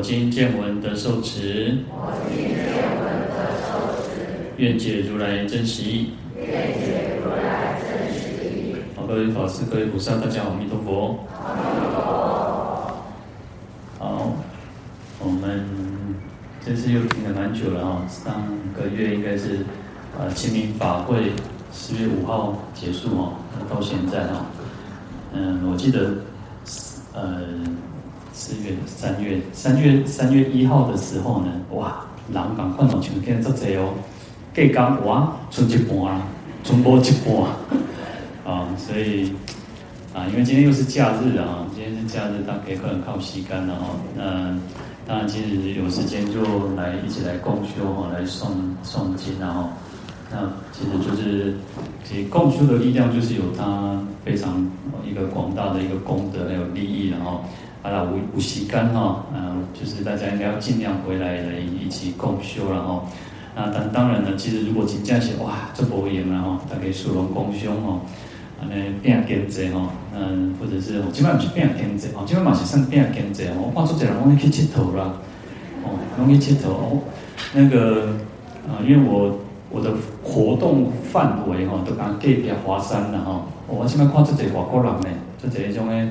我今见闻得受持。愿解如来真实义。愿解如来真实义。好，各位法师、各位菩萨，大家好，阿弥陀佛。阿弥陀佛。好，我们这次又停了蛮久了哈，上个月应该是呃清明法会四月五号结束哈，到现在哈，嗯，我记得呃四月、三月、三月、三月一号的时候呢，哇，人赶快往前面走走哦。给刚哇，剩一半啦，剩无一半啊，所以啊，因为今天又是假日啊，今天是假日，大家可以很靠吸干了哈。那当然，今日有时间就来一起来共修哈，来诵诵经然后，那其实就是其实共修的力量就是有它非常一个广大的一个功德还有利益然后，好了，无无吸干哈，嗯，就是大家应该要尽量回来来一起共修然后。那当当然呢，其实如果真正是哇，这无闲啦吼，大家殊荣共修吼，安尼变经济吼，嗯，或者是基本上是变经济哦，基本嘛是算变经济哦。我看做这人拢去佚佗啦，哦，拢去佚佗哦。那个啊、因为我我的活动范围吼，都讲隔壁华山啦吼。我基本看做这外国人呢，做这一种诶，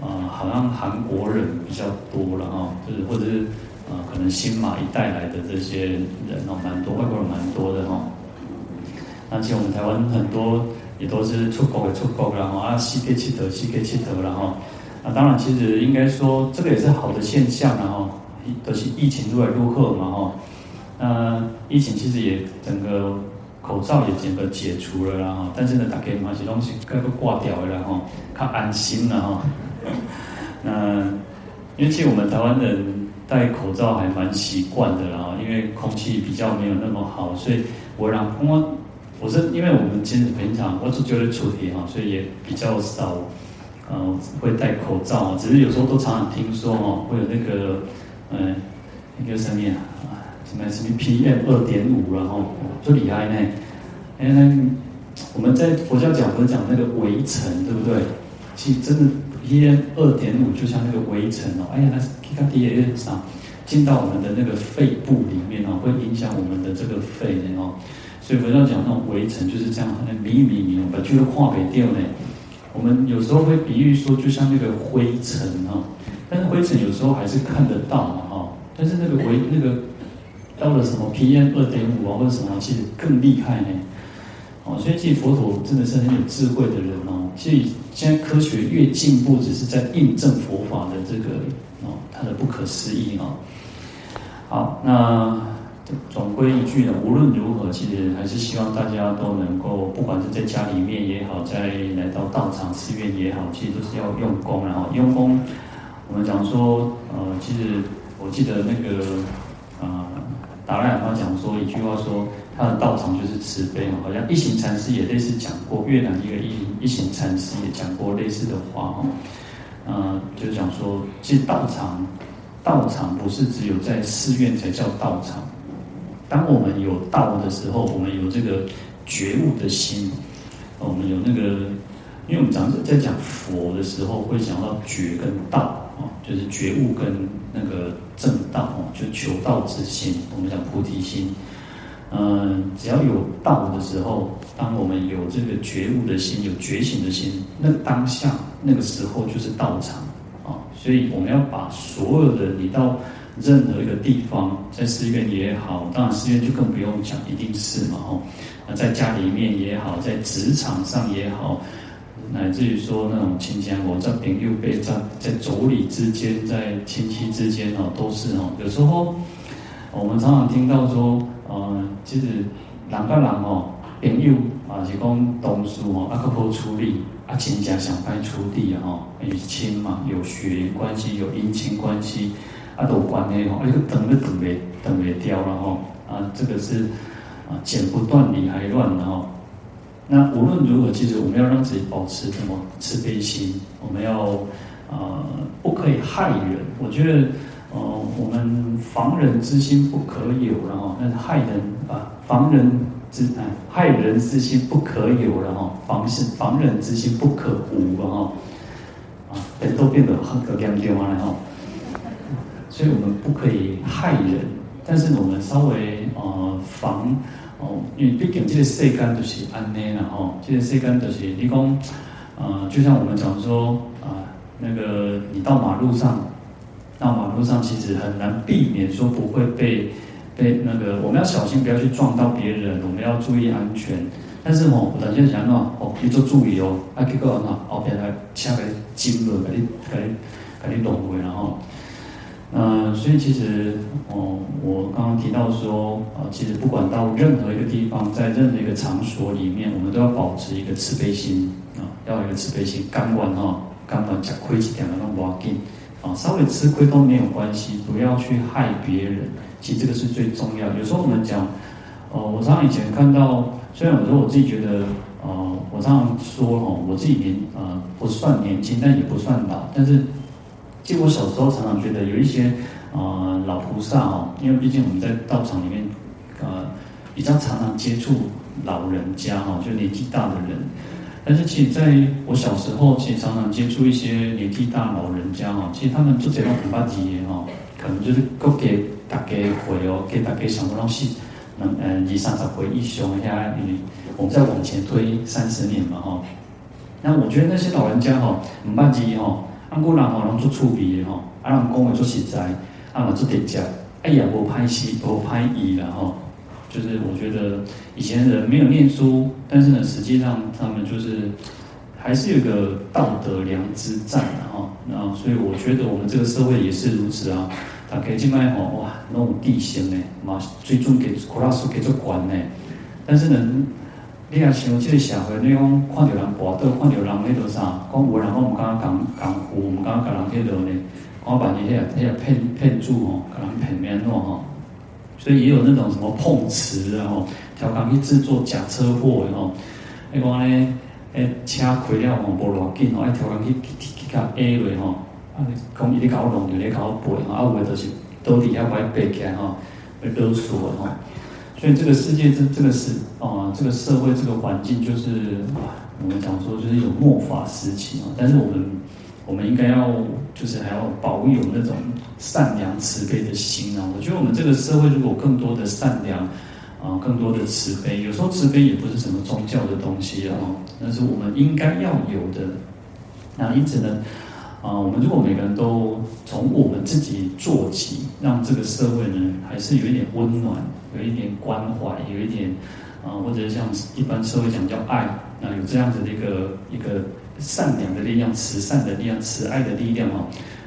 呃，好像韩国人比较多了哈，就是或者是。啊，可能新马一带来的这些人哦，蛮多，外国人蛮多的哈。而且我们台湾很多也都是出国的出国，然后啊，西给七头，西给七头，然后啊，当然其实应该说这个也是好的现象，然后都是疫情如来如贺嘛哈。那疫情其实也整个口罩也整个解除了，然后但是呢，大家嘛是东西该都挂掉了，然后看安心了哈。那因为其实我们台湾人。戴口罩还蛮习惯的啦，因为空气比较没有那么好，所以我让我我是因为我们其实平常我是觉得出题哈，所以也比较少，呃，会戴口罩，只是有时候都常常听说哦，会有那个嗯那个什么啊，什么什么 PM 二点五，然后最厉害呢，哎我们在佛教讲不是讲那个围城，对不对？其实真的 PM 二点五就像那个微尘哦，哎呀，那是。它第一个上进到我们的那个肺部里面啊，会影响我们的这个肺的哦。所以佛教讲那种微尘就是这样，很迷迷迷，把这个化给掉呢。我们有时候会比喻说，就像那个灰尘哈，但是灰尘有时候还是看得到嘛哈。但是那个微那个到了什么 PM 二点五啊或者什么，其实更厉害呢。哦，所以其实佛陀真的是很有智慧的人哦。所以现在科学越进步，只是在印证佛法的这个。哦，它的不可思议哦。好，那总归一句呢，无论如何，其实还是希望大家都能够，不管是在家里面也好，在来到道场寺院也好，其实都是要用功，然后用功。我们讲说，呃，其实我记得那个，呃，达赖喇嘛讲说一句话，说他的道场就是慈悲哦，好像一行禅师也类似讲过，越南一个一一行禅师也讲过类似的话哦。呃，就讲说，其实道场，道场不是只有在寺院才叫道场。当我们有道的时候，我们有这个觉悟的心，我们有那个，因为我们讲在讲佛的时候，会讲到觉跟道啊，就是觉悟跟那个正道哦，就求道之心，我们讲菩提心。嗯，只要有道的时候，当我们有这个觉悟的心，有觉醒的心，那当下那个时候就是道场啊。所以我们要把所有的你到任何一个地方，在寺院也好，当然寺院就更不用讲，一定是嘛哦。那在家里面也好，在职场上也好，乃至于说那种亲家我在朋友辈在在妯娌之间，在亲戚之间哦，都是哦。有时候我们常常听到说。呃，就是人跟人哦，朋友啊是讲同事哦，啊可好处理，啊亲家想办处理啊吼，有亲嘛，有血缘关系，有姻亲关系，啊都有关系吼，啊个等都等袂等为雕了哈啊，这个是啊剪不断理还乱的哈。那无论如何，其实我们要让自己保持什么慈悲心，我们要啊、呃、不可以害人。我觉得呃我们防人之心不可有了哈，但是害人啊防人之哎害人之心不可有了哈，防是防人之心不可无了哈。啊，人都变得很可怜怜了哈。所以我们不可以害人，但是我们稍微呃防哦，因为毕竟这个世间就是安内了哈，这个世间就是你讲呃，就像我们讲说啊、那个你到马路上，到马路上其实很难避免说不会被被那个，我们要小心不要去撞到别人，我们要注意安全。但是哦，我等下想到，哦，你做注意哦，啊，结果喏，后边来车来经过，给你给你给你弄回然后。呃，所以其实哦，我刚刚提到说，啊，其实不管到任何一个地方，在任何一个场所里面，我们都要保持一个慈悲心啊，要有一个慈悲心，甘愿哈，甘愿吃亏一点的那种环境啊，稍微吃亏都没有关系，不要去害别人，其实这个是最重要。有时候我们讲，哦，我常常以前看到，虽然有时候我自己觉得，呃，我常常说哦，我自己年呃不算年轻，但也不算老，但是。就我小时候常常觉得有一些、呃、老菩萨哦，因为毕竟我们在道场里面呃比较常常接触老人家哈，就年纪大的人。但是其实在我小时候，其实常常接触一些年纪大老人家哈，其实他们做这种很巴结哈，可能就是够给大家回哦，给大家什么东西，能嗯二三十回一雄一下，我们再往前推三十年嘛哈。那我觉得那些老人家哈，很巴结哈。啊，古人吼拢做趣味的吼，啊，人讲话做实在，啊嘛做直接，哎呀，无歹势，无歹意啦吼。就是我觉得以前人没有念书，但是呢，实际上他们就是还是有个道德良知在的哈。那所以我觉得我们这个社会也是如此啊。大家今麦吼哇，那种地形呢，嘛最终给苦老师给做管呢，但是呢。你也像这个社会，你讲看到人跋倒，看到人那个啥，讲无人讲唔敢讲讲胡，唔敢讲人迄落呢，我万一遐遐骗骗主吼，可能骗面喏吼，所以也有那种什么碰瓷的吼，调工去制作假车祸的吼，你讲咧，诶车开了吼无偌紧吼，爱调工去去去甲 A 落吼，啊，讲伊咧搞弄，伊咧搞背吼，啊，有诶就是倒底下歪背起来吼，会勒索的吼。所以这个世界，这这个是啊，这个社会，这个环境，就是，我们讲说，就是有末法时期啊。但是我们，我们应该要，就是还要保有那种善良慈悲的心啊。我觉得我们这个社会，如果更多的善良啊，更多的慈悲，有时候慈悲也不是什么宗教的东西啊，那是我们应该要有的。那因此呢，啊，我们如果每个人都从我们自己做起，让这个社会呢，还是有一点温暖，有一点关怀，有一点啊，或者像一般社会讲叫爱，那有这样子的一个一个善良的力量、慈善的力量、慈爱的力量哦，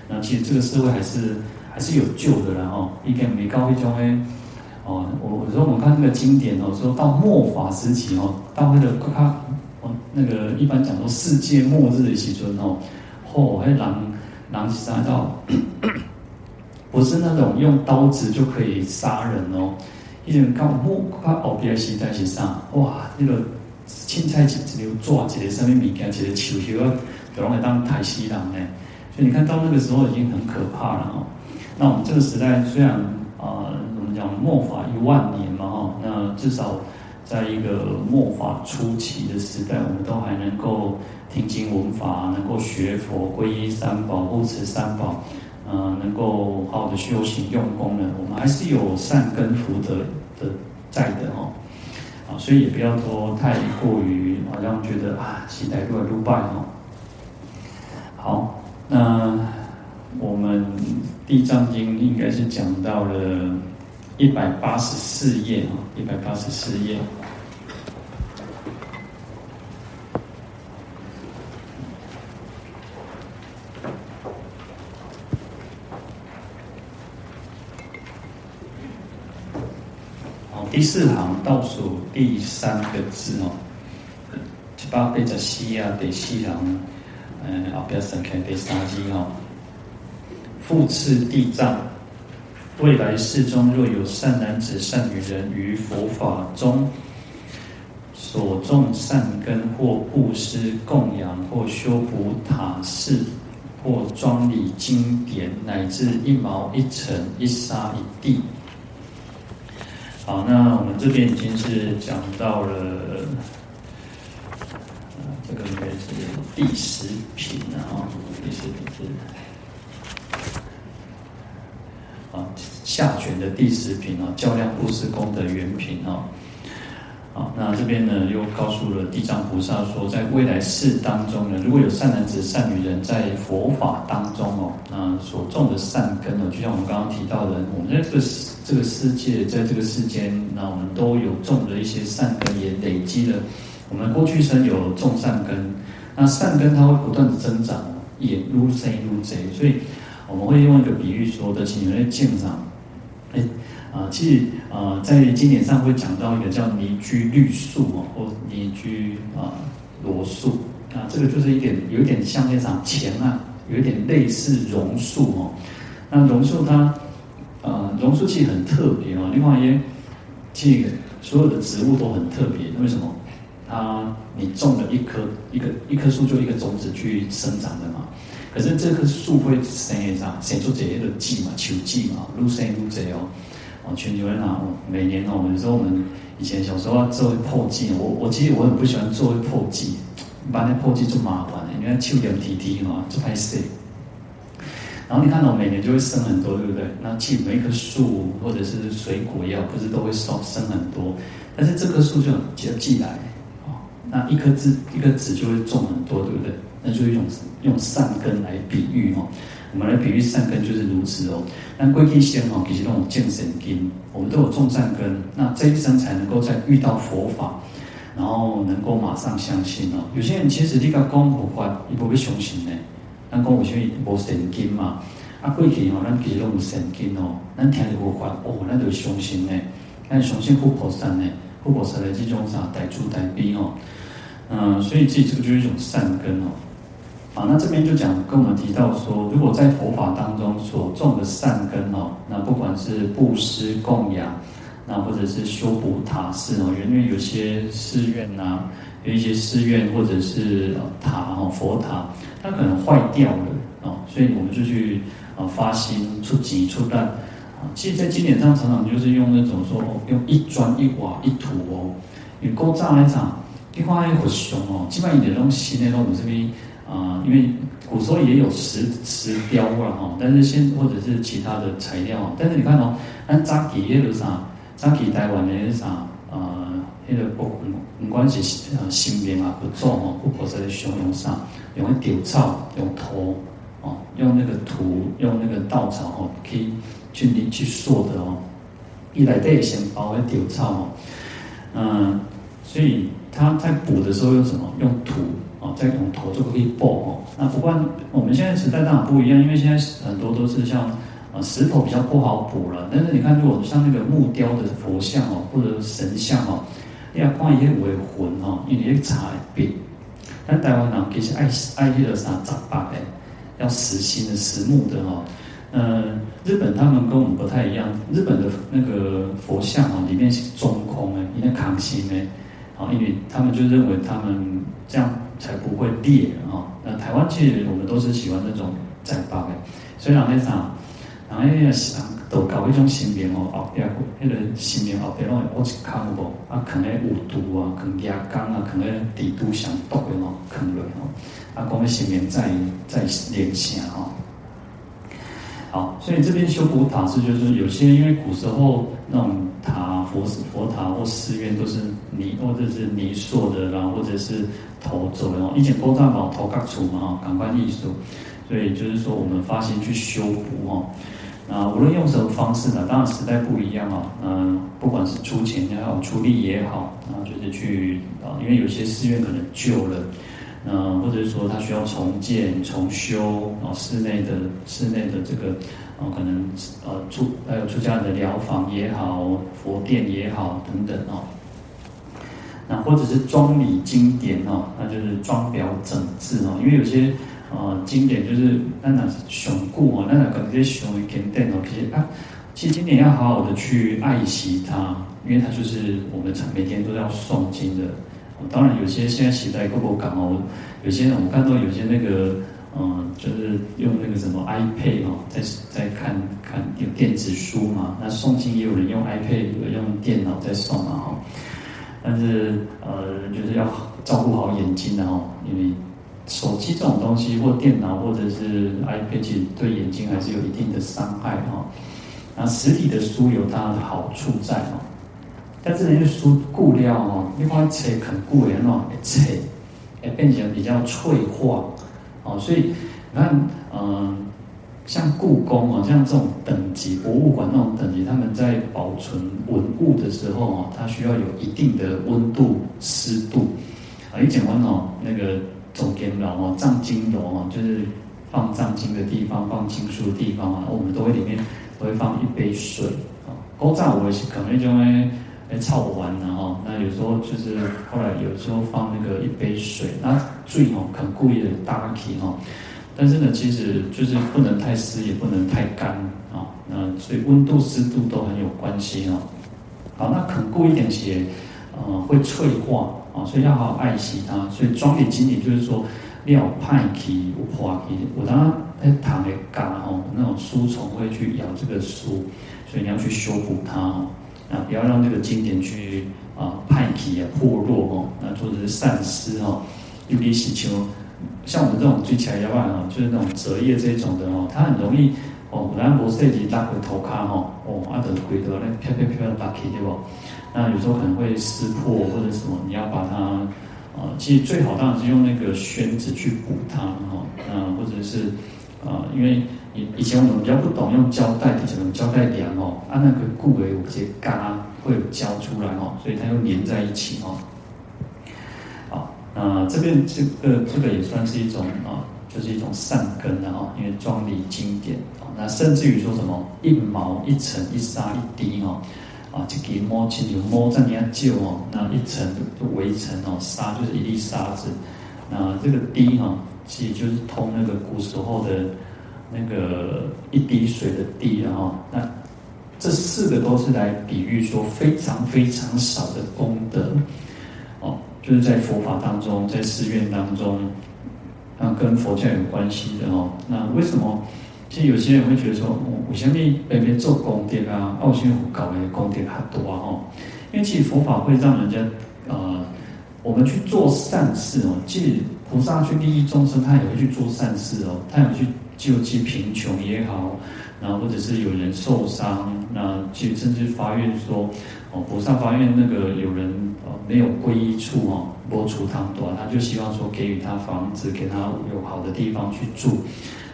那其实这个社会还是还是有救的啦哈。一个没高一中诶，哦，我我说我们看那个经典哦，说到末法时期哦，到那个他哦那个一般讲说世界末日的时阵哦。哦，还狼狼杀到，不是那种用刀子就可以杀人哦。一种靠木靠后边时代是啥？哇，那个青菜籽一条抓一个什么物件，一个树叶啊，就拢会当太死人呢。所以你看到那个时候已经很可怕了哦。那我们这个时代虽然啊，我们讲末法一万年嘛哈，那至少在一个末法初期的时代，我们都还能够。听经闻法，能够学佛，皈依三宝，护持三宝，呃，能够好好的修行用功呢，我们还是有善根福德的在的哦，所以也不要说太过于好像觉得啊，期待越来越败哦。好，那我们地藏经应该是讲到了一百八十四页啊，一百八十四页。第第四行倒数第三个字哦，一百八十四啊，第四行，嗯，后边伸开第三字哦，复次地藏，未来世中若有善男子、善女人于佛法中所种善根，或布施供养，或修补塔寺，或庄礼经典，乃至一毛一尘、一沙一地。好，那我们这边已经是讲到了，这个应该是第十品了啊，第十品是啊下卷的第十品啊，较量布施功德原品啊。好，那这边呢又告诉了地藏菩萨说，在未来世当中呢，如果有善男子、善女人在佛法当中哦，那所种的善根哦，就像我们刚刚提到的，我们在这个这个世界，在这个世间，那我们都有种了一些善根，也累积了我们过去生有种善根，那善根它会不断的增长，也如生如贼，所以我们会用一个比喻说的，请人见长，哎。啊，其实啊，在经典上会讲到一个叫尼居绿树哦，或尼居啊罗树啊，这个就是一点有一点像那场前啊，有一点类似榕树哦。那榕树它呃，榕树其实很特别哦。另外一，这个所有的植物都很特别，为什么？它你种了一棵一个一棵树，就一个种子去生长的嘛。可是这棵树会生啥？生出这个季嘛，球季嘛，愈生愈多哦。哦，全球人啊，每年哦，有时候我们以前小时候要做破季，我我其实我很不喜欢做破剂，把那破季做麻烦的，因为秋点滴滴嘛，就太细。然后你看到每年就会生很多，对不对？那其实每一棵树或者是水果也好，不是都会生生很多，但是这棵树就只要寄来，哦，那一颗枝一颗籽就会种很多，对不对？那就用用善根来比喻哦。我们来比喻善根就是如此哦。那归根先哦，其实那种见神经，我们都有种善根，那这一生才能够在遇到佛法，然后能够马上相信哦。有些人其实你讲光佛法，你不会相信呢。咱讲有些无神经嘛，啊过去哦，咱其实拢有神经哦，咱听着佛法哦，咱就相信呢，咱相信护菩萨呢，护菩萨的这种啥代助代逼哦，嗯，所以这这个就是一种善根哦。啊，那这边就讲跟我们提到说，如果在佛法当中所种的善根哦，那不管是布施供养，那或者是修补塔寺哦，因为有些寺院呐、啊，有一些寺院或者是塔哦，佛塔，它可能坏掉了哦，所以我们就去啊发心出钱出单啊。其实，在经典上常常就是用那种说，用一砖一瓦一土哦，你构造来讲，你看那佛像哦，基本上你的东西呢，我们这边。啊、因为古时候也有石石雕了哈，但是现或者是其他的材料，但是你看哦，咱早期那个啥，早期台湾的那个啥，呃，那个不不管是呃新面啊不做哦，不菩萨的熊用上，用个稻草，用土哦，用那个土，用那个稻草哦，可以去你去塑的哦，一来带先包个稻草哦，嗯，所以他在补的时候用什么？用土。哦，再用头就可以补哦。那不过我们现在时代当然不一样，因为现在很多都是像呃石头比较不好补了。但是你看，如果像那个木雕的佛像哦，或者神像哦，你要挂一些鬼魂哦，因为茶变。但台湾人其实爱爱那个啥杂巴的，要实心的实木的哦。呃，日本他们跟我们不太一样，日本的那个佛像哦，里面是中空的，因为康心的，哦，因为他们就认为他们这样。才不会裂哦！那台湾其实我们都是喜欢那种窄八的，所以人家啥，人家想都搞一种新棉哦，后边那个新棉后边拢会挖一坑不？啊，可能有毒啊，可能压缸啊，可能底都想毒的哦，坑了哦。啊，讲个新棉再再连线哦。好，所以这边修补塔寺就是有些因为古时候那种塔佛佛塔或寺院都是泥或者是泥塑的，然后或者是头做的哦，以前古藏宝头壳出嘛哈，感官艺术，所以就是说我们发心去修补哈。啊无论用什么方式呢，当然时代不一样啊，嗯，不管是出钱也好，出力也好，然后就是去啊，因为有些寺院可能旧了。嗯，或者是说他需要重建、重修啊，室内的室内的这个啊，可能呃出还有出家人的寮房也好，佛殿也好等等哦。那或者是庄礼经典哦，那就是装裱整治哦，因为有些呃经典就是那那雄固哦，那那可能些雄于经典哦，其实啊其实经典要好好的去爱惜它，因为它就是我们每天都要诵经的。当然，有些现在时代够不够赶哦，有些人我看到有些那个，嗯，就是用那个什么 iPad 哦，在在看看有电子书嘛。那诵经也有人用 iPad，有人用电脑在诵嘛哈。但是呃，就是要照顾好眼睛的哦，因为手机这种东西或电脑或者是 iPad，其实对眼睛还是有一定的伤害哈。那实体的书有它的好处在哦。但是那些书固料哦，一般切很固的那种切，会变成比较脆化哦，所以你看，嗯、像故宫哦，像这种等级博物馆那种等级，他们在保存文物的时候哦，它需要有一定的温度、湿度啊。一讲完哦，那个总监楼哦，藏经楼哦，就是放藏经的地方、放经书的地方啊，我们都会里面都会放一杯水啊。古早我也是可能就会。哎，炒完了哈，那有时候就是后来有时候放那个一杯水，那最好很故意的搭起哈，但是呢，其实就是不能太湿，也不能太干啊，那所以温度湿度都很有关系哈。好，那肯固一点些，呃，会脆化啊，所以要好好爱惜它。所以装点经典就是说，料派起不破起，我当然在躺的干哦，那种书虫会去咬这个书，所以你要去修补它。啊，不要让这个经典去啊派体啊破落哦，那或者是散失哦。尤其是像像我们这种最起来要不然哦，就是那种折页这种的哦，它很容易哦，咱无设计拉回头卡哈哦，啊的回头那飘飘飘的打起对不？那有时候可能会撕破或者什么，你要把它啊，其实最好当然是用那个宣纸去补它哈，啊或者是啊，因为。以以前我们比较不懂用胶带，以前用胶带粘哦，啊那个固为有些嘎会有胶出来哦，所以它又粘在一起哦。好，那这边这个这个也算是一种啊，就是一种善根的哦，因为装理经典啊，那甚至于说什么一毛一尘一沙一滴哦，啊这给摸清楚摸在你要救哦，那一层就微尘哦，沙就是一粒沙子，那这个滴哈，其实就是通那个古时候的。那个一滴水的滴，然后那这四个都是来比喻说非常非常少的功德哦，就是在佛法当中，在寺院当中，那跟佛教有关系的哦。那为什么？其实有些人会觉得说，我前面别别做功德啊，奥修搞的功德很多啊哦。因为其实佛法会让人家呃，我们去做善事哦。其实菩萨去利益众生，他也会去做善事哦，他也会去。救济贫穷也好，然后或者是有人受伤，那去甚至发愿说，哦，菩萨发愿那个有人哦没有皈依处哦，拨除他多，他就希望说给予他房子，给他有好的地方去住，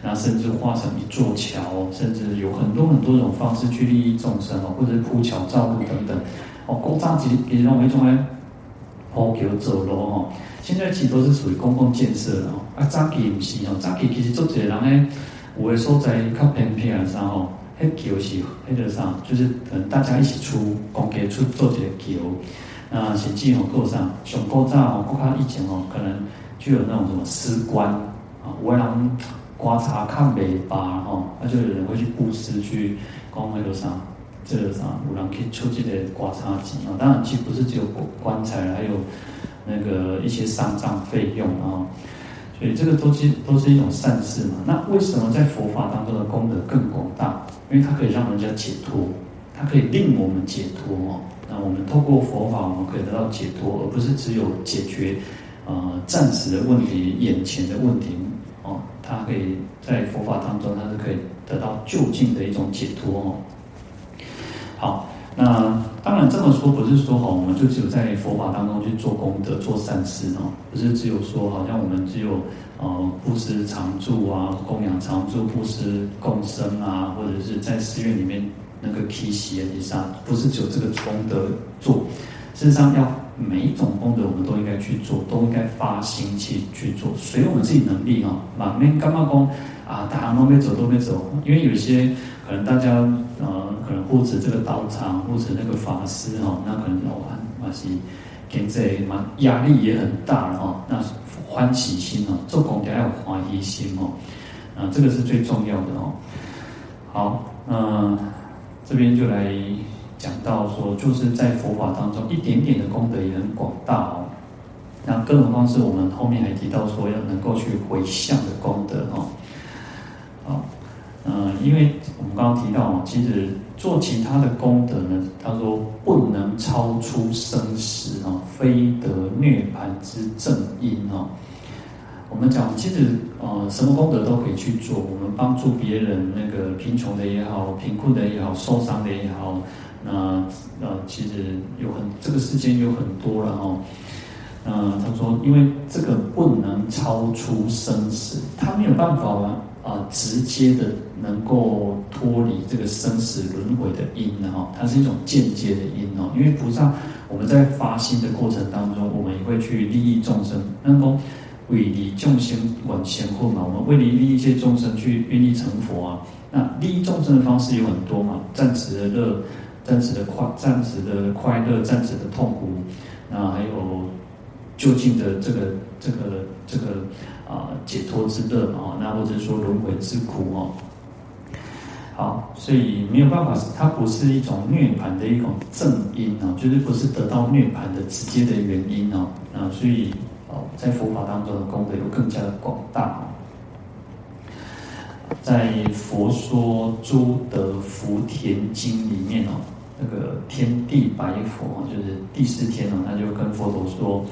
然后甚至化成一座桥，甚至有很多很多种方式去利益众生哦，或者是铺桥造路等等，哦，公扎其实也认为种呢，铺桥走路哦。现在其实都是属于公共建设哦，啊，早期不是哦，早期其实做这个人呢，有的所在较偏僻啊啥哦，迄桥是迄个啥，就是可能大家一起出公家出做一个桥，那甚至吼过上上古早哦，国较以前哦，可能就有那种什么施官啊，有的人观察看袂罢吼，那就有人会去布施去讲那个啥，这个啥，有人去出这个刮擦机啊，当然其实不是只有棺材，还有。那个一些丧葬费用啊，所以这个都是都是一种善事嘛。那为什么在佛法当中的功德更广大？因为它可以让人家解脱，它可以令我们解脱哦。那我们透过佛法，我们可以得到解脱，而不是只有解决呃暂时的问题、眼前的问题哦。它可以在佛法当中，它是可以得到就近的一种解脱哦。好。那当然这么说不是说哈，我们就只有在佛法当中去做功德、做善事哦，不是只有说好像我们只有呃布施常住啊、供养常住、布施共生啊，或者是在寺院里面那个祈洗啊，以上不是只有这个功德做。事实上，要每一种功德我们都应该去做，都应该发心去去做，随我们自己能力哈。满面干嘛讲啊？大家都没走，都没走，因为有些可能大家呃。可能护持这个道场，护持那个法师哈，那可能哦，还是现在蛮压力也很大哈。那欢喜心哦，做功德要有欢喜心哦，啊，这个是最重要的哦。好，嗯，这边就来讲到说，就是在佛法当中，一点点的功德也很广大哦。那更何况是我们后面还提到说，要能够去回向的功德哦。好，嗯，因为我们刚刚提到哦，其实做其他的功德呢，他说不能超出生死哦，非得涅槃之正因哦。我们讲，其实呃，什么功德都可以去做。我们帮助别人，那个贫穷的也好，贫困的也好，受伤的也好，那呃，其实有很这个世间有很多了哦。那，他说，因为这个不能超出生死，他没有办法啊、直接的能够脱离这个生死轮回的因的哈，它是一种间接的因哦。因为菩萨，我们在发心的过程当中，我们也会去利益众生，那么为利众生广贤护嘛。我们为利利益一些众生去愿意成佛啊。那利益众生的方式有很多嘛，暂时的，暂时的快，暂时的快乐，暂时的痛苦，那还有。究竟的这个这个这个啊、解脱之乐啊，那或者说轮回之苦哦，好，所以没有办法，它不是一种涅槃的一种正因哦，就是不是得到涅槃的直接的原因哦，啊，所以哦，在佛法当中的功德又更加的广大哦。在《佛说诸德福田经》里面哦，那个天地白佛就是第四天哦，他就跟佛陀说。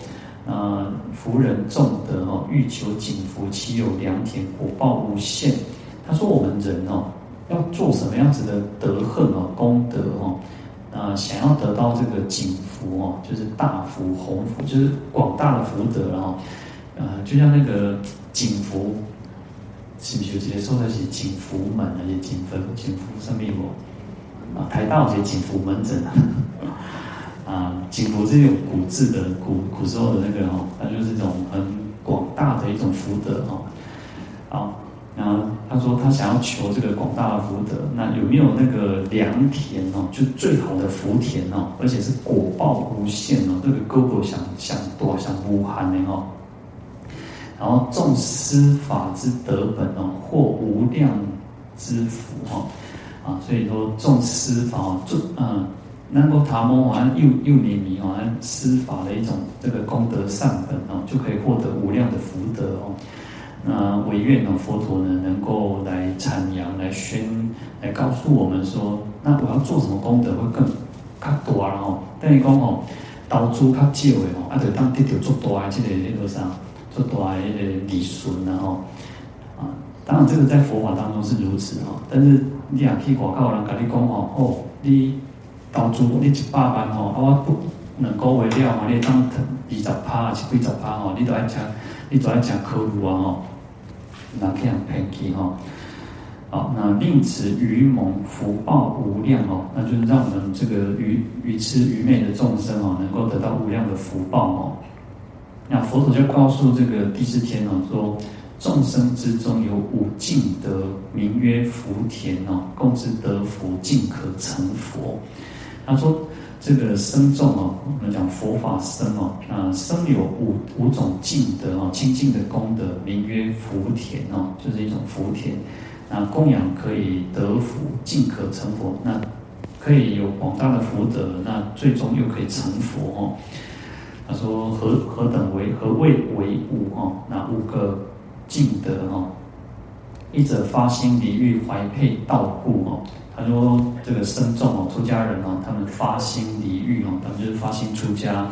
啊，福人众德哦，欲求景福，岂有良田，果报无限。他说我们人哦，要做什么样子的德恨哦，功德哦，啊，想要得到这个景福哦，就是大福鸿福，就是广大的福德，然后，呃，就像那个景福，是不是直接说的是景福门啊，也景福景福上面有啊，台大有些景福门诊啊。啊，景福是一种古字的古古时候的那个哦，它就是一种很广大的一种福德哦。好，然后他说他想要求这个广大的福德，那有没有那个良田哦？就最好的福田哦，而且是果报无限哦，这个哥哥想想多想无限的哦。然后种施法之德本哦，获无量之福哦。啊，所以说种施法哦，就嗯。能够塔摩好像又又黏腻好像施法的一种这个功德善本哦，就可以获得无量的福德哦。那唯愿呢，佛陀呢能够来阐扬、来宣、来告诉我们说，那我要做什么功德会更较大了哦？等于讲哦，投资较少的哦，啊，就当得到做大的这个那个啥，做大的那个利润然后啊，当然这个在佛法当中是如此哦，但是你也去外口人跟你讲哦，哦，你。投资你一百万吼，啊，我不两个月了嘛，你当二十趴还是几十趴吼，你都爱吃，你都爱吃可乐啊吼，哪去人骗去吼？好，那令此愚蒙福报无量哦，那就是让我们这个愚愚痴愚昧的众生哦，能够得到无量的福报哦。那佛陀就告诉这个第四天哦，说众生之中有五净德，名曰福田哦，共之德福，尽可成佛。他说：“这个僧众哦，我们讲佛法僧哦，啊，僧有五五种净德哦，清净的功德，名曰福田哦，就是一种福田。那供养可以得福，尽可成佛，那可以有广大的福德，那最终又可以成佛哦。他说何何等为何谓为五哦？那五个净德哦，一者发心离欲，怀佩道故哦。”他说：“这个僧众哦，出家人哦，他们发心离欲哦，他们就是发心出家，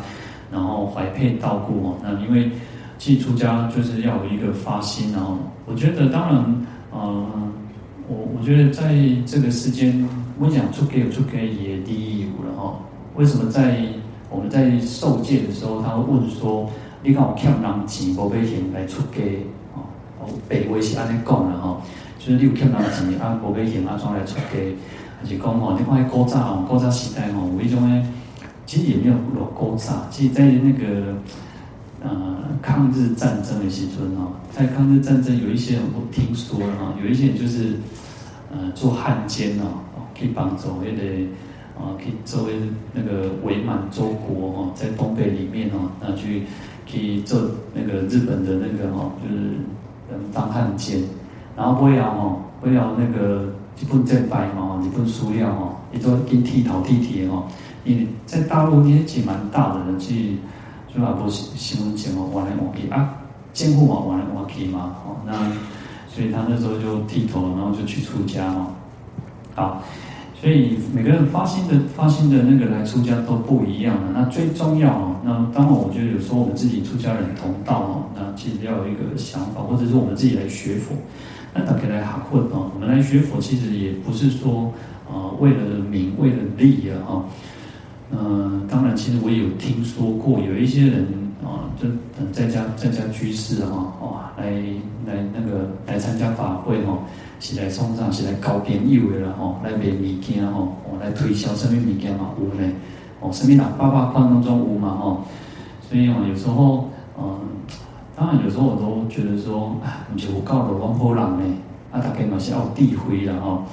然后怀佩道故哦。那因为既出家就是要有一个发心，哦我觉得当然，呃，我我觉得在这个世间，我讲出给有出给也第一义务了哈。为什么在我们在受戒的时候，他会问说：你看我欠人钱，无要还来出家哦？北魏是安尼讲的哈。”就是你有欠人钱，啊，无要还啊，怎来出家？还是讲哦，你看古早哦，古早时代哦，有一种诶，其实也没有落古早。其实，在那个呃抗日战争的时阵哦，在抗日战争有一些人我听说了哈，有一些人就是呃做汉奸哦，去帮助那个啊，去作为那个伪满洲国哦，在东北里面哦，那去去做那个日本的那个哦，就是嗯当汉奸。然后不要哦，不要那个一本正败嘛，一本输了哦，你都跟剃头剃剃哈。你在大陆年纪蛮大的人去，就啊不是新闻节目玩来玩去啊，见过嘛玩来玩去嘛，哦，那所以他那时候就剃头，然后就去出家嘛，好。所以每个人发心的发心的那个来出家都不一样的。那最重要哦，那当然我觉得有时候我们自己出家人同道哦，那其实要有一个想法，或者是我们自己来学佛。那大家来哈佛啊，我们来学佛其实也不是说啊为了名为了利啊哈。嗯，当然其实我也有听说过有一些人啊，就等在家在家居士哈哇来来那个来参加法会哈。是来送上，是来交朋友的啦吼，来卖物件哈，哦，来推销什么物件嘛有呢？哦，什么人八八款当中有嘛吼，所以哦，有时候嗯，当然有时候我都觉得说，啊，唔是有教路往好人呢，啊，大家嘛是要地灰的吼，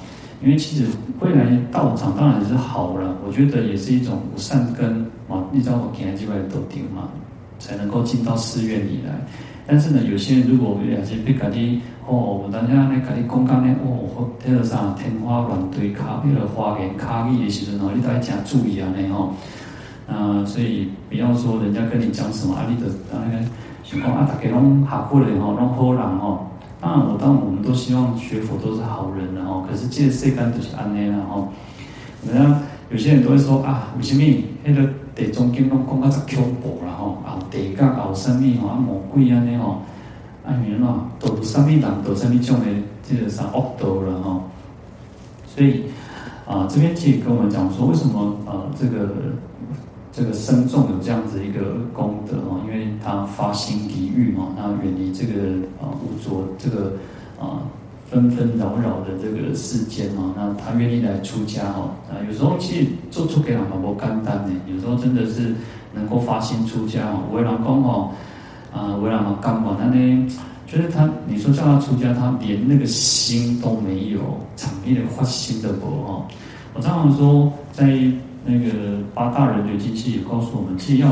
因为其实会来道场当然是好了，我觉得也是一种善根哦，你知道我今日几块都丢嘛，才能够进到寺院里来。但是呢，有些人如果也是被家己哦，有当下咧家己讲讲咧哦，迄个啥天花乱坠卡，迄个花言巧语的时阵哦，你都要加注意啊，尼吼。啊，所以不要说人家跟你讲什么啊，你的啊那个想讲啊，大家拢下苦嘞吼，拢好人吼。当然，我当我们都希望学佛都是好人然后。可是这个世间就是安尼然后。人家有些人都会说啊，为什么迄个？地中经拢讲较足恐怖啦吼，啊地甲后什么吼，啊魔鬼安尼吼，啊原来都什么人，都什么种的，这个啥恶道了吼。所以啊，这边其实跟我们讲说，为什么啊这个这个僧众有这样子一个功德哦，因为他发心离欲嘛，那远离这个啊污浊这个啊。纷纷扰扰的这个世间哦，那他愿意来出家哦，啊，有时候其实做出给人很多简单呢，有时候真的是能够发心出家哦。为人讲哦，啊，为人嘛干嘛？那呢，就是他，你说叫他出家，他连那个心都没有，场面的发心的不哦。我常常说，在那个八大人觉经其实也告诉我们，其实要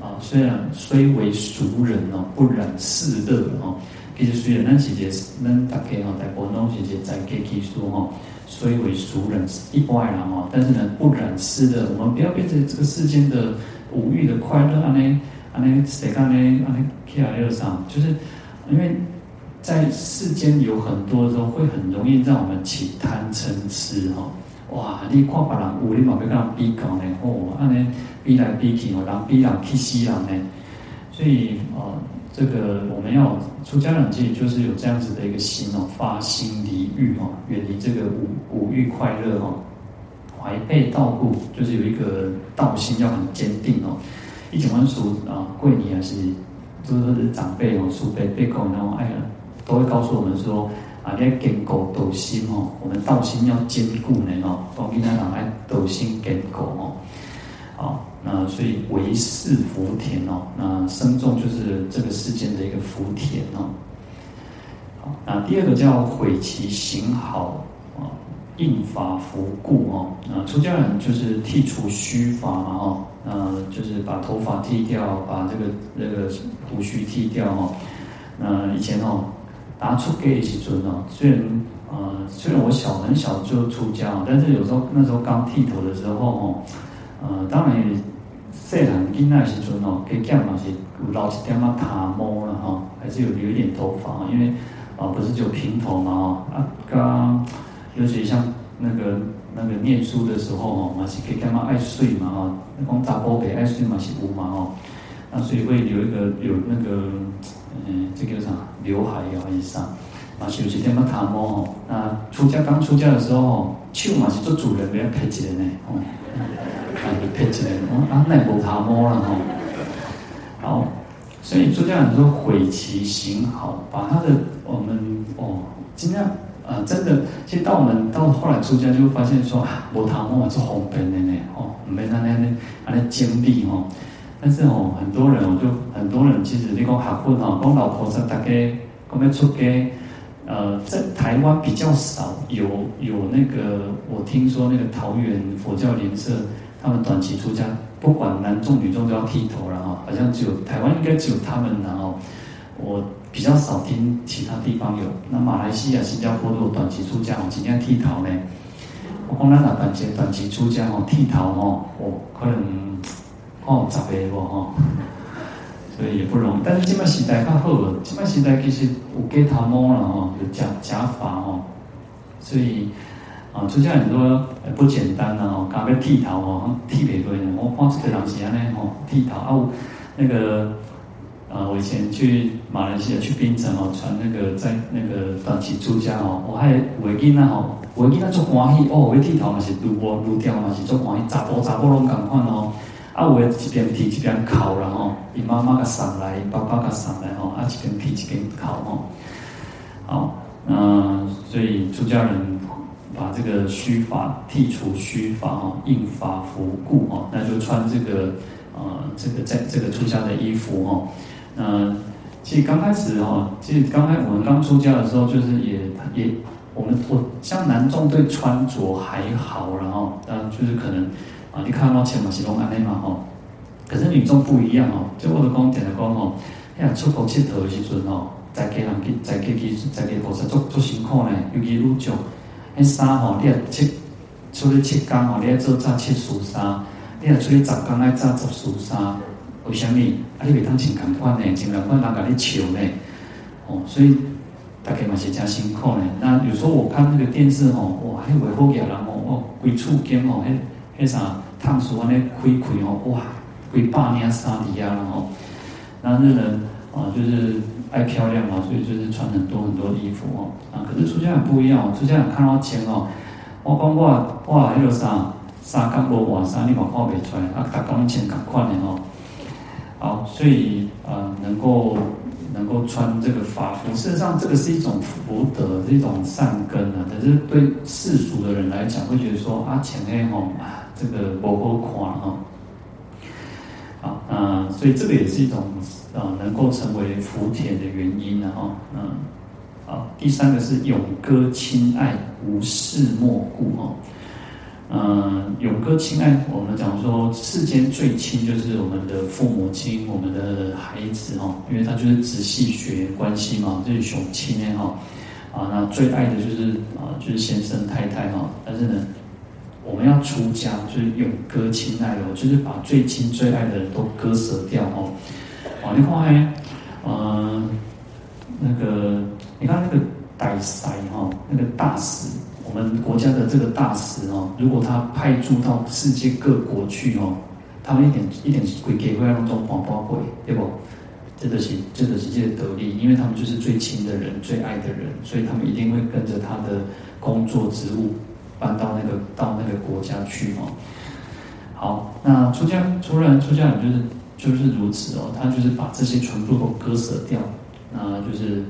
啊，虽然虽为俗人哦，不染世乐哦。其实虽然咱是一个，咱大家吼，大部分拢是一个在家居士吼，虽为俗人，一般人吼，但是呢，不染世乐，我们不要变成这个世间的五欲的快乐，安尼安尼谁讲呢？安尼起来又上，就是因为在世间有很多的时候，会很容易让我们起贪嗔痴哈。哇，你看别人有，你嘛要跟人比较呢？哦，安尼比来比去哦，人比人气死人呢。所以哦。这个我们要出家人，其实就是有这样子的一个心哦，发心离欲哦，远离这个五五欲快乐哦，怀备道故，就是有一个道心要很坚定哦。以前我们说啊，贵尼还是就是长辈哦，叔辈辈公，然后哎呀，都会告诉我们说啊，你要坚固道心哦，我们道心要坚固呢哦，讲囡仔人爱道心坚固哦，好。那所以为是福田哦，那生众就是这个世间的一个福田哦。啊，第二个叫毁其行好啊，应法服故哦。那出家人就是剃除须发嘛哦，那就是把头发剃掉，把这个那个胡须剃掉哦。那以前哦，拿出给一尊哦，虽然啊，虽然我小很小就出家，但是有时候那时候刚剃头的时候哦，呃，当然也。细汉囡仔时阵哦，给讲嘛是有留一点啊头毛了哈，还是有留一点头发，因为啊不是就平头嘛哦，啊刚尤其像那个那个念书的时候哦，嘛是给干嘛爱睡嘛哦，那讲查甫给爱睡嘛是有嘛哦，那所以会留一个有那个嗯，这个叫啥刘海啊以上，嘛是有一点啊头毛哦，那出家刚出家的时候，手嘛是做主人不要客气的呢哦。啊，你配起来，哦，啊，那无他摸了哈。好，所以出家人说毁其行好，把他的我们哦，尽量啊，真的，其实到我们到后来出家就发现说啊，无他摸是方便的呢，哦，没那那那那经历哦。但是哦，很多人哦，就很多人其实你讲结婚哦，讲老婆在大家讲要出家。呃，在台湾比较少有有那个，我听说那个桃园佛教莲社，他们短期出家，不管男众女众都要剃头了哈，好像只有台湾应该只有他们然后，我比较少听其他地方有。那马来西亚、新加坡都有短期出家，我今天剃头呢。我讲咱那短期短期出家哦，剃头哦，哦，可能哦十个无吼，所以也不容易。但是即摆时代较好了，即摆时代其实有给头毛了哦，有假假发哦，所以啊，出家很多不简单的哦，刚要剃头哦，剃袂落呢。我看这个人是安尼哦，剃头啊有那个。啊，我以前去马来西亚去槟城哦，穿那个在那个短期出家哦，我还围巾啊吼，围巾啊做欢喜哦，我剃头嘛是撸波撸掉嘛是做欢喜，查甫查甫拢共款哦，啊有的一边剃一边哭然后，伊妈妈甲送来，爸爸甲送来吼，啊一边剃一边哭吼，好，嗯，所以出家人把这个须发剔除须发哦，应发服故哦，那就穿这个呃这个在这个出家的衣服哦。嗯，其实刚开始哈，其实刚开我们刚出家的时候，就是也也我们我像男众对穿着还好，然后但，就是可能啊，你看到前嘛是拢安尼嘛吼，可是女众不一样哦，就我的光点的光哦，哎呀出国佚佗的时阵吼，在家人去在家去在家菩萨做做辛苦呢，尤其女众，迄衫吼，你若七出去七工吼，你要做扎七束衫，你若出去十工爱扎十束衫。为什么？啊，你袂当穿同款呢？穿同款人甲你笑呢？哦，所以大家嘛是真辛苦呢。那有时候我看那个电视吼，哇，迄维护业人哦，哦，规厝间哦，迄迄啥烫书安尼开开哦，哇，规百领衫底啊，然后，那日人啊，就是爱漂亮嘛，所以就是穿很多很多衣服哦。啊，可是出家人不一样哦，出家人看到钱哦，我讲我哇，迄个啥衫干无换衫，你嘛看袂出来，啊，大家拢穿同款的哦。好，所以呃，能够能够穿这个法服，事实上这个是一种福德，是一种善根啊。但是对世俗的人来讲，会觉得说啊，前面吼啊，这个不够看哦。好，那所以这个也是一种啊，能够成为福田的原因啊。哈，嗯，好，第三个是永歌亲爱，无事莫顾哈。嗯，永歌亲爱，我们讲说世间最亲就是我们的父母亲，我们的孩子哈，因为他就是直系血缘关系嘛，就是兄亲呢哈。啊，那最爱的就是啊，就是先生太太哈。但是呢，我们要出家，就是永歌亲爱哦，就是把最亲最爱的人都割舍掉哦。啊，你看，嗯，那个，你看那个大师哈，那个大使。我们国家的这个大使哦，如果他派驻到世界各国去哦，他们一点一点会给会让这种广播会，对不？这个是这个是这个得力，因为他们就是最亲的人、最爱的人，所以他们一定会跟着他的工作职务搬到那个到那个国家去哦。好，那出家出人出家人就是就是如此哦，他就是把这些全部都割舍掉，那就是。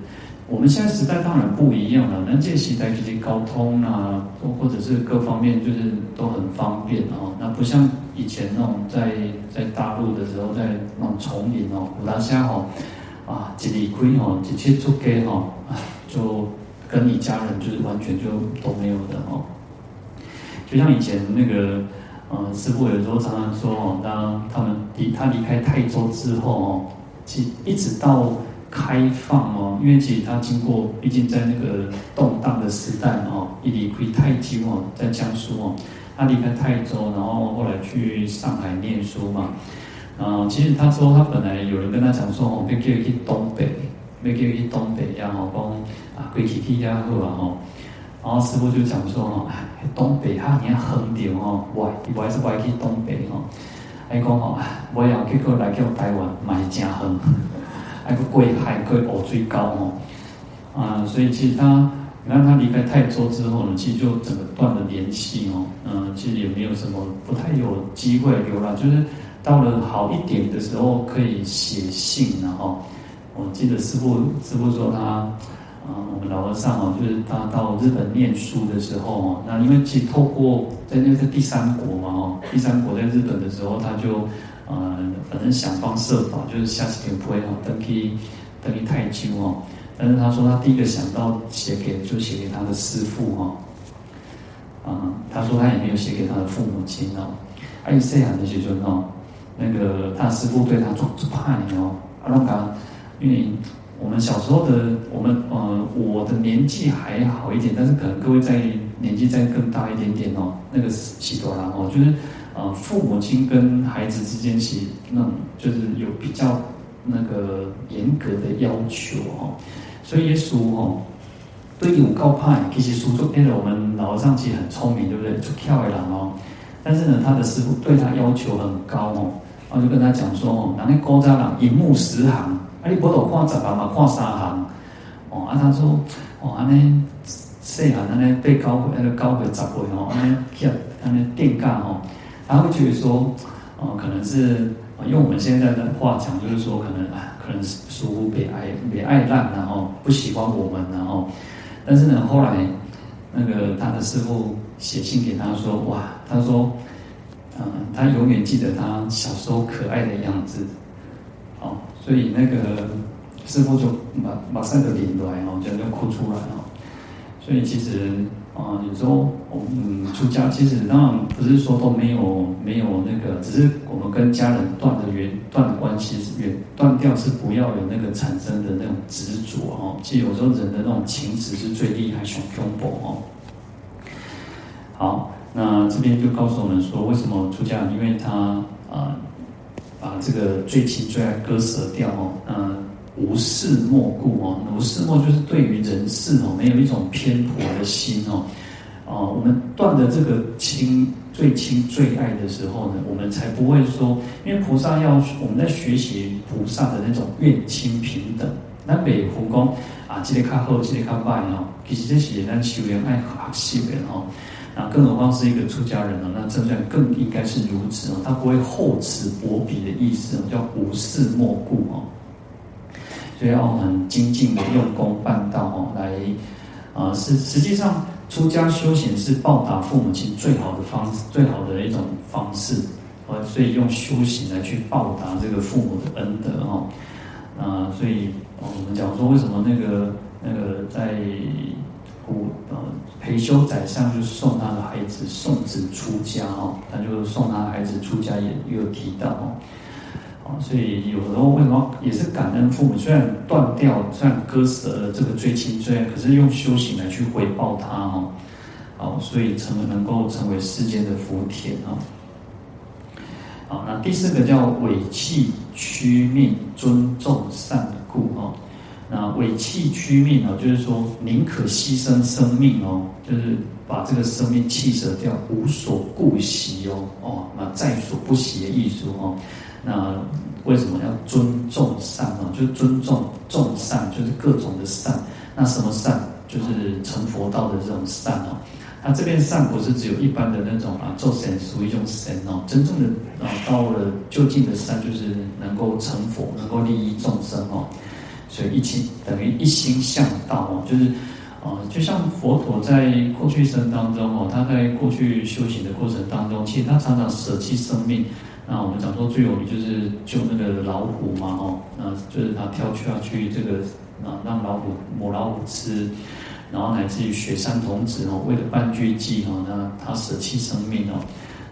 我们现在时代当然不一样了，那这时代这些沟通啊，或者是各方面就是都很方便哦。那不像以前那种在在大陆的时候，在那种丛林哦，古大夏吼啊，一离开吼，一切出家吼，就跟你家人就是完全就都没有的哦。就像以前那个呃师傅有时候常常说哦，当他们离他离开泰州之后哦，其一直到。开放哦，因为其实他经过，毕竟在那个动荡的时代哦，一离开泰州哦，在江苏哦，他离开泰州，然后后来去上海念书嘛。啊，其实他说他本来有人跟他讲说哦，要叫去东北，要叫去东北，然后讲啊，归去去也好啊吼。然后师傅就讲说哦，东北哈你要横点哦，我我还是不爱去东北哦。还讲哦，我要结果来叫台湾买家横。还个贵海，可以哦最高哦，啊，所以其实他，你看他离开泰州之后呢，其实就整个断了联系哦，嗯，其实也没有什么，不太有机会留了，就是到了好一点的时候可以写信了哈。我记得师傅师傅说他，啊，我们老和尚哦，就是他到日本念书的时候哦，那因为其实透过在那个第三国嘛哦，第三国在日本的时候他就。呃，反正想方设法，就是下次就不会哈，登基登基太久哦。但是他说他第一个想到写给就写给他的师父哈。啊、他说他也没有写给他的父母亲哦。而且这样的时阵哦，那个他师父对他做做怕你哦，啊，那个因为我们小时候的我们呃，我的年纪还好一点，但是可能各位在年纪再更大一点点哦，那个喜多郎哦，就是呃，父母亲跟孩子之间是那种就是有比较那个严格的要求哦，所以耶稣哦，对于高派，其实书中变得我们老和尚其实很聪明，对不对？就跳一郎哦，但是呢，他的师父对他要求很高哦，然后就跟他讲说哦，那高家郎一目十行，啊，你不都看十行嘛，看三行哦，啊，他说哦，安尼细汉安尼被教会，那个教会十岁哦，安尼叫安尼定价哦，他会觉得说哦，可能是用我们现在的话讲，就是说可能啊，可能是师父被爱被爱烂，然后不喜欢我们，然后。但是呢，后来那个他的师父写信给他说：“哇，他说，嗯，他永远记得他小时候可爱的样子，所以那个师傅就马马上就领来哦，就就哭出来哦。所以其实。”啊，有时候我们出家，其实当然不是说都没有没有那个，只是我们跟家人断的缘断的关系是缘断掉，是不要有那个产生的那种执着哦。其实有时候人的那种情执是最厉害，熊恐怖哦。好，那这边就告诉我们说，为什么出家？因为他啊，把这个最亲最爱割舍掉哦，嗯。无事莫顾哦，无事莫就是对于人世哦，没有一种偏颇的心哦。哦，我们断的这个亲最亲最爱的时候呢，我们才不会说，因为菩萨要我们在学习菩萨的那种愿亲平等。南北佛讲啊，这个较好，这个较坏哦，其实这些咱修养爱学习的哦。那更何况是一个出家人哦，那这样更应该是如此哦，他不会厚此薄彼的意思哦，叫无事莫故哦。所以要很精进的用功办道哦，来啊，实实际上出家修行是报答父母亲最好的方式，最好的一种方式。所以用修行来去报答这个父母的恩德哦。啊，所以我们讲说，为什么那个那个在古呃裴修宰相就送他的孩子送子出家哦，他就送他的孩子出家也有提到哦。所以有时候为什么也是感恩父母？虽然断掉，虽然割舍了这个最亲最爱，可是用修行来去回报他哦。好，所以成能够成为世间的福田哦。好，那第四个叫委弃躯命，尊重善故哦。那委弃躯命哦，就是说宁可牺牲生命哦，就是把这个生命弃舍掉，无所顾惜哦哦，那在所不惜的意思哦。那为什么要尊重善呢？就尊重众善，就是各种的善。那什么善？就是成佛道的这种善哦。那这边善不是只有一般的那种啊，做善属于一种善哦。真正的啊，到了究竟的善，就是能够成佛，能够利益众生哦。所以一心等于一心向道哦，就是呃，就像佛陀在过去生当中哦，他在过去修行的过程当中，其实他常常舍弃生命。那我们讲说最有名就是救那个老虎嘛，哦，那就是他跳下去这个啊，让老虎母老虎吃，然后乃至于雪山童子哦，为了办具计哦，那他舍弃生命哦，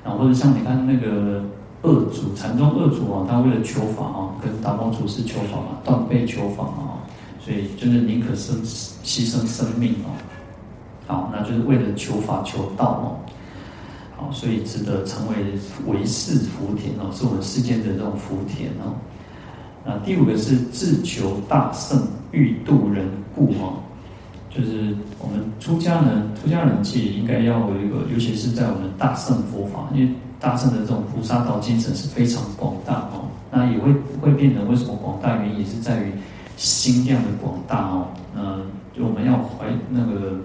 然后或者像你看那个恶主禅宗恶主啊，他为了求法啊，跟达摩祖师求法嘛，断背求法嘛，所以就是宁可生牺牲生命哦，好，那就是为了求法求道哦。好，所以值得成为唯世福田哦，是我们世间的这种福田哦。那第五个是自求大圣，欲度人故哦，就是我们出家人，出家人其实应该要有一个，尤其是在我们大圣佛法，因为大圣的这种菩萨道精神是非常广大哦。那也会会变成为什么广大？原因也是在于心量的广大哦。呃，就我们要怀那个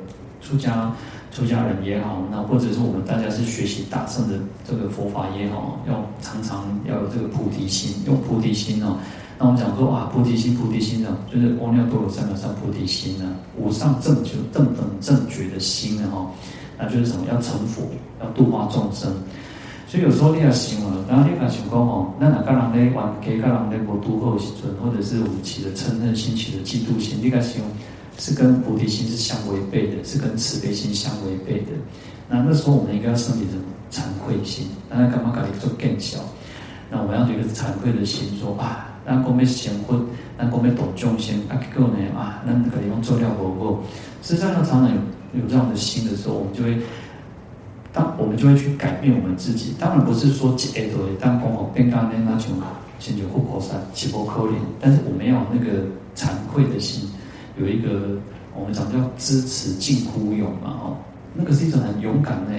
出家。出家人也好，那或者是我们大家是学习大乘的这个佛法也好，要常常要有这个菩提心，用菩提心哦。那我们讲说啊，菩提心，菩提心呢，就是阿耨多罗三藐三菩提心呢，无上正觉、正等正觉的心呢，哈，那就是什么？要成佛，要度化众生。所以有时候你要想啊，然后你也想讲哦，那哪个人咧玩，其他人咧无度好时阵，或者是我们起的嗔恨心，起的嫉妒心，你该想。是跟菩提心是相违背的，是跟慈悲心相违背的。那那时候我们应该要升起什么？惭愧心。那干嘛搞一个做更小？那我们要有一个惭愧的心说，说啊，咱讲要成佛，咱讲要度众生，啊，结果呢啊，咱可以用做料果果。实际上，常常有有这样的心的时候，我们就会，当我们就会去改变我们自己。当然不是说一下就会当讲哦，变干那那就亲像护菩萨起波可怜，但是我们要有那个惭愧的心，有一个我们讲叫知耻近乎勇嘛，哦，那个是一种很勇敢的。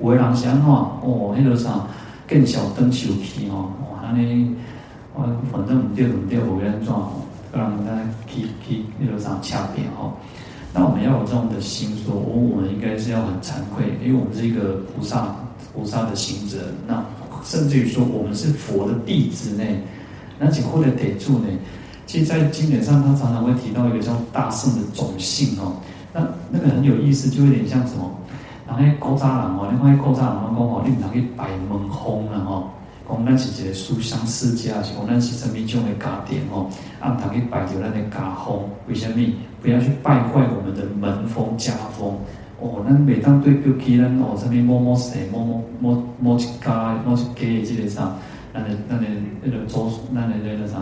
有的人想话哦，那个啥更小灯球皮哦，哇，那我反正唔对唔对，我跟你讲，让人家去去那个啥恰变哦。那我们要有这样的心说，说我我们应该是要很惭愧，因为我们是一个菩萨菩萨的行者。那甚至于说，我们是佛的弟子呢，那几或者得住呢。其实，在经典上，他常常会提到一个叫大圣的种性哦。那那个很有意思，就有点像什么？然后那古早人哦，你看那古早人讲哦，你唔通去摆门风了哦，讲咱是一个书香世家，是讲咱是什么种的家庭哦，啊唔通去拜着咱的家风，为什么？不要去败坏我们的门风家风哦。那每当对标起咱哦，什么某某谁，某某某某一家，某一家的这个啥，咱的咱的那个祖，咱的那个啥，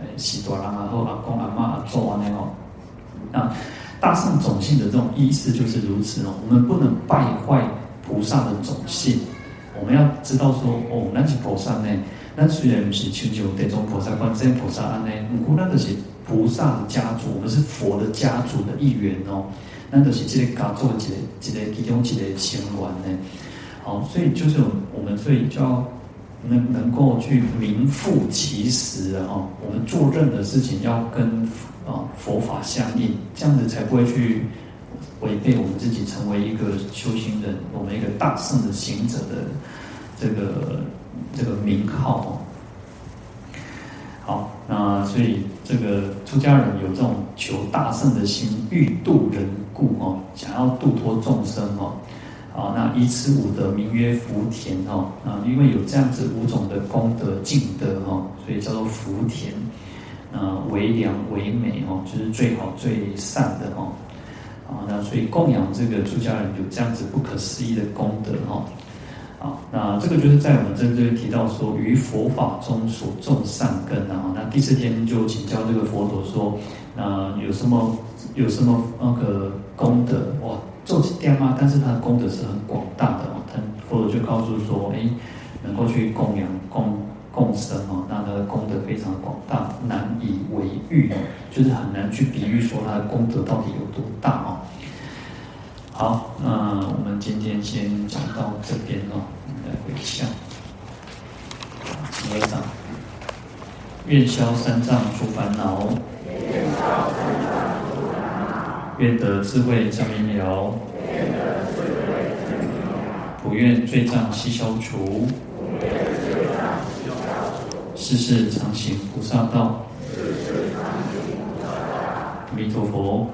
诶，时大人啊，或阿公阿妈阿祖安尼哦，啊。大圣种性的这种意思就是如此哦，我们不能败坏菩萨的种性。我们要知道说，哦，那是菩萨呢，那虽然不是求求这种菩萨，观世音菩萨安呢，不过那是菩萨家族，我们是佛的家族的一员哦。那都是这个家族一个一个其中一个成员呢。好，所以就是我们所以就要能能够去名副其实的哦，我们做任何事情要跟。啊，佛法相应，这样子才不会去违背我们自己，成为一个修行人，我们一个大圣的行者的这个这个名号。好，那所以这个出家人有这种求大圣的心，欲度人故哦，想要度脱众生哦。好，那以此五德名曰福田哦。啊，因为有这样子五种的功德净德哦，所以叫做福田。啊，为良为美哦，就是最好最善的哦，啊，那所以供养这个出家人有这样子不可思议的功德哦，啊，那这个就是在我们这里提到说，于佛法中所种善根啊，那第四天就请教这个佛陀说，那有什么有什么那个功德哇，做起点啊，但是他的功德是很广大的哦，他佛陀就告诉说，哎，能够去供养供。供生哦，那他的功德非常广大，难以为喻，就是很难去比喻说他的功德到底有多大哦。好，那我们今天先讲到这边哦，来回向，请合掌，愿消三障诸烦恼，愿得智慧真明了，普愿罪障悉消除。世世常行菩萨道，阿弥陀佛。